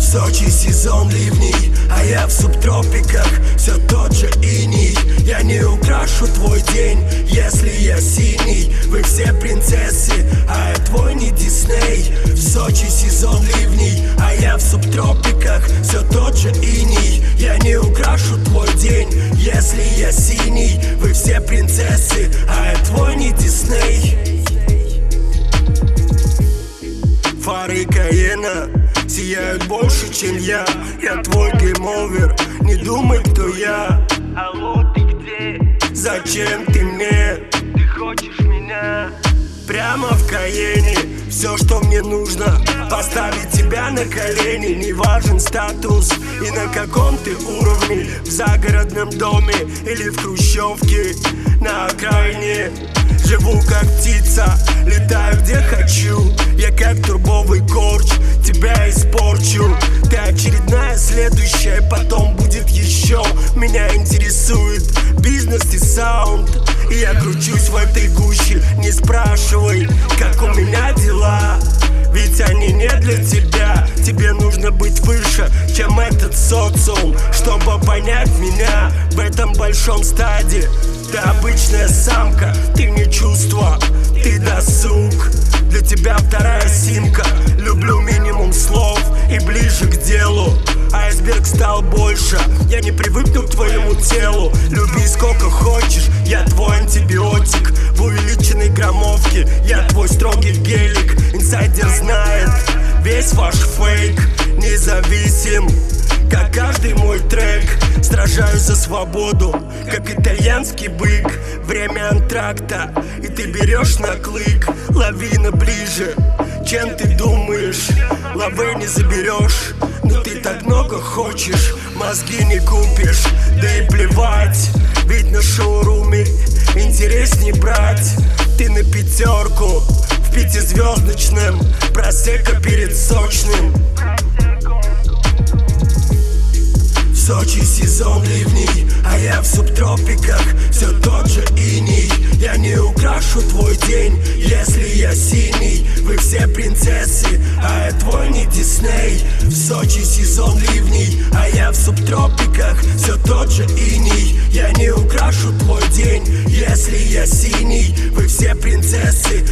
Сочи сезон ливней, а я в субтропиках Все тот же иней Я не украшу твой день, если я синий Вы все принцессы, а я твой не Дисней В Сочи сезон ливней, в субтропиках Все тот же иней Я не украшу твой день, если я синий Вы все принцессы, а я твой не Дисней Фары Каена Сияют больше, чем я Я твой game over Не думай, кто я Алло, ты где? Зачем ты мне? Ты хочешь меня? Прямо в Каене Все, что мне нужно Поставить тебя на колени. Не важен статус И на каком ты уровне. В загородном доме Или в хрущевке На окраине. Живу как птица Летаю где хочу. Я как турбовый корч Тебя испорчу. Ты очередная следующая Потом будет еще Меня интересует бизнес и саунд. И я кручусь в этой гуще Не спрашивай, социум Чтобы понять меня в этом большом стаде. Ты обычная самка, ты не чувство, ты досуг. Для тебя вторая симка. Люблю минимум слов и ближе к делу. Айсберг стал больше, я не привыкну к твоему телу. Люби сколько хочешь, я твой антибиотик. В увеличенной громовке, я твой строгий гелик. Инсайдер знает весь ваш фейк. Независим, как каждый мой трек Сражаюсь за свободу, как итальянский бык Время антракта, и ты берешь на клык. Лавина ближе, чем ты думаешь? Лавы не заберешь, но ты так много хочешь. Мозги не купишь, да и плевать. Ведь на шоуруме интересней брать. Ты на пятерку, в пятизвездочном Просека перед сочным Сочи сезон ливней, а я в субтропиках. Все тот же иней Я не украшу твой день, если я синий. Вы все принцессы, а я твой не Дисней. В Сочи сезон ливней, а я в субтропиках. Все тот же иней Я не украшу твой день, если я синий. Вы все принцессы,